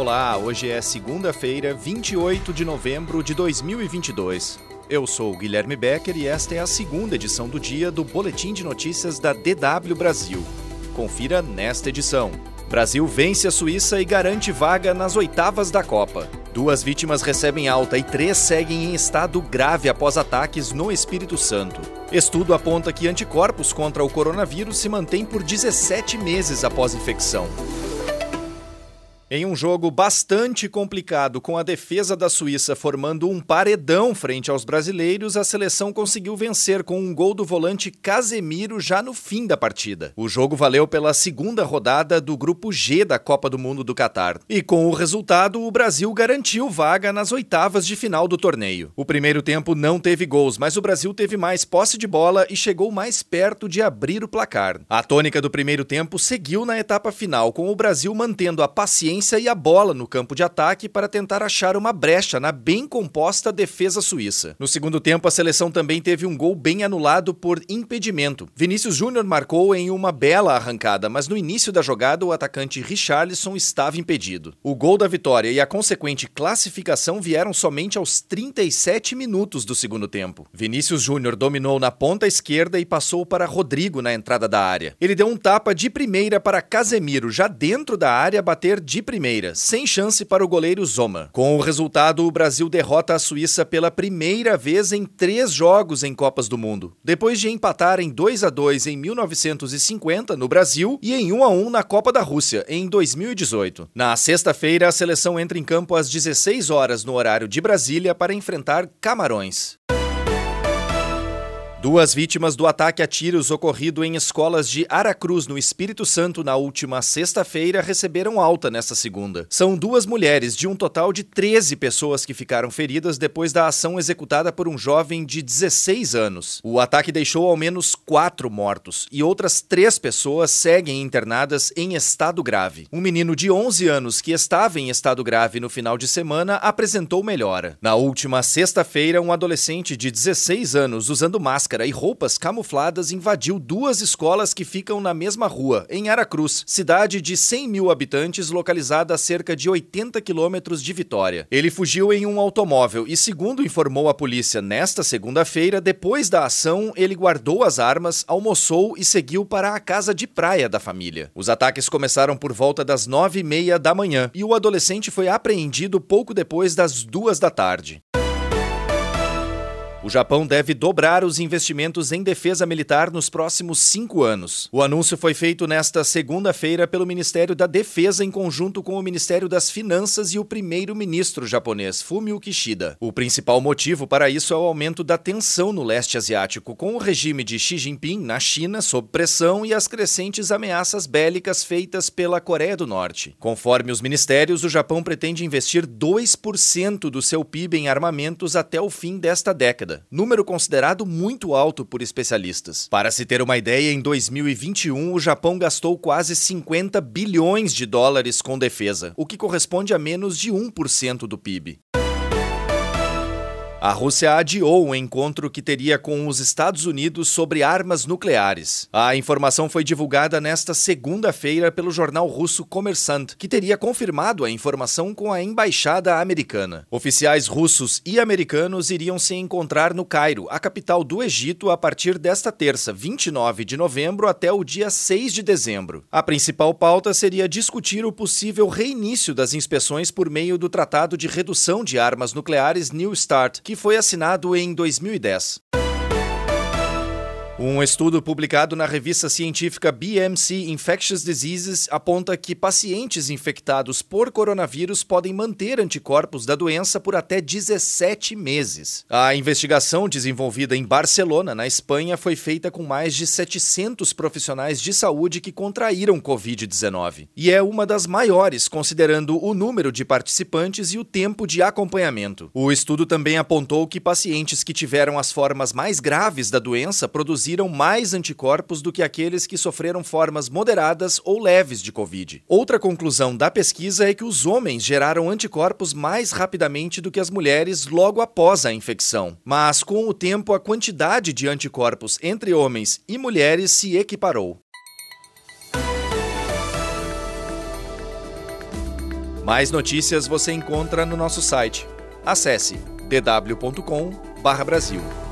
Olá, hoje é segunda-feira, 28 de novembro de 2022. Eu sou Guilherme Becker e esta é a segunda edição do dia do Boletim de Notícias da DW Brasil. Confira nesta edição. Brasil vence a Suíça e garante vaga nas oitavas da Copa. Duas vítimas recebem alta e três seguem em estado grave após ataques no Espírito Santo. Estudo aponta que anticorpos contra o coronavírus se mantêm por 17 meses após infecção. Em um jogo bastante complicado, com a defesa da Suíça formando um paredão frente aos brasileiros, a seleção conseguiu vencer com um gol do volante Casemiro já no fim da partida. O jogo valeu pela segunda rodada do Grupo G da Copa do Mundo do Catar. E com o resultado, o Brasil garantiu vaga nas oitavas de final do torneio. O primeiro tempo não teve gols, mas o Brasil teve mais posse de bola e chegou mais perto de abrir o placar. A tônica do primeiro tempo seguiu na etapa final, com o Brasil mantendo a paciência e a bola no campo de ataque para tentar achar uma brecha na bem composta defesa suíça. No segundo tempo, a seleção também teve um gol bem anulado por impedimento. Vinícius Júnior marcou em uma bela arrancada, mas no início da jogada o atacante Richarlison estava impedido. O gol da vitória e a consequente classificação vieram somente aos 37 minutos do segundo tempo. Vinícius Júnior dominou na ponta esquerda e passou para Rodrigo na entrada da área. Ele deu um tapa de primeira para Casemiro, já dentro da área, bater de primeira, sem chance para o goleiro Zoma. Com o resultado, o Brasil derrota a Suíça pela primeira vez em três jogos em Copas do Mundo, depois de empatar em 2 a 2 em 1950 no Brasil e em 1 a 1 na Copa da Rússia em 2018. Na sexta-feira, a seleção entra em campo às 16 horas no horário de Brasília para enfrentar Camarões. Duas vítimas do ataque a tiros ocorrido em escolas de Aracruz, no Espírito Santo, na última sexta-feira, receberam alta nesta segunda. São duas mulheres, de um total de 13 pessoas que ficaram feridas depois da ação executada por um jovem de 16 anos. O ataque deixou ao menos quatro mortos e outras três pessoas seguem internadas em estado grave. Um menino de 11 anos que estava em estado grave no final de semana apresentou melhora. Na última sexta-feira, um adolescente de 16 anos, usando máscara, máscara e roupas camufladas invadiu duas escolas que ficam na mesma rua, em Aracruz, cidade de 100 mil habitantes localizada a cerca de 80 quilômetros de Vitória. Ele fugiu em um automóvel e, segundo informou a polícia nesta segunda-feira, depois da ação, ele guardou as armas, almoçou e seguiu para a casa de praia da família. Os ataques começaram por volta das nove e meia da manhã e o adolescente foi apreendido pouco depois das duas da tarde. O Japão deve dobrar os investimentos em defesa militar nos próximos cinco anos. O anúncio foi feito nesta segunda-feira pelo Ministério da Defesa em conjunto com o Ministério das Finanças e o primeiro-ministro japonês, Fumio Kishida. O principal motivo para isso é o aumento da tensão no leste asiático, com o regime de Xi Jinping na China sob pressão e as crescentes ameaças bélicas feitas pela Coreia do Norte. Conforme os ministérios, o Japão pretende investir 2% do seu PIB em armamentos até o fim desta década número considerado muito alto por especialistas. Para se ter uma ideia, em 2021 o Japão gastou quase 50 bilhões de dólares com defesa, o que corresponde a menos de 1% do PIB. A Rússia adiou o encontro que teria com os Estados Unidos sobre armas nucleares. A informação foi divulgada nesta segunda-feira pelo jornal russo Kommersant, que teria confirmado a informação com a embaixada americana. Oficiais russos e americanos iriam se encontrar no Cairo, a capital do Egito, a partir desta terça, 29 de novembro, até o dia 6 de dezembro. A principal pauta seria discutir o possível reinício das inspeções por meio do Tratado de Redução de Armas Nucleares New START, que foi assinado em 2010. Um estudo publicado na revista científica BMC Infectious Diseases aponta que pacientes infectados por coronavírus podem manter anticorpos da doença por até 17 meses. A investigação desenvolvida em Barcelona, na Espanha, foi feita com mais de 700 profissionais de saúde que contraíram Covid-19 e é uma das maiores, considerando o número de participantes e o tempo de acompanhamento. O estudo também apontou que pacientes que tiveram as formas mais graves da doença produziram produziram mais anticorpos do que aqueles que sofreram formas moderadas ou leves de Covid. Outra conclusão da pesquisa é que os homens geraram anticorpos mais rapidamente do que as mulheres logo após a infecção. Mas, com o tempo, a quantidade de anticorpos entre homens e mulheres se equiparou. Mais notícias você encontra no nosso site. Acesse dw.com/brasil.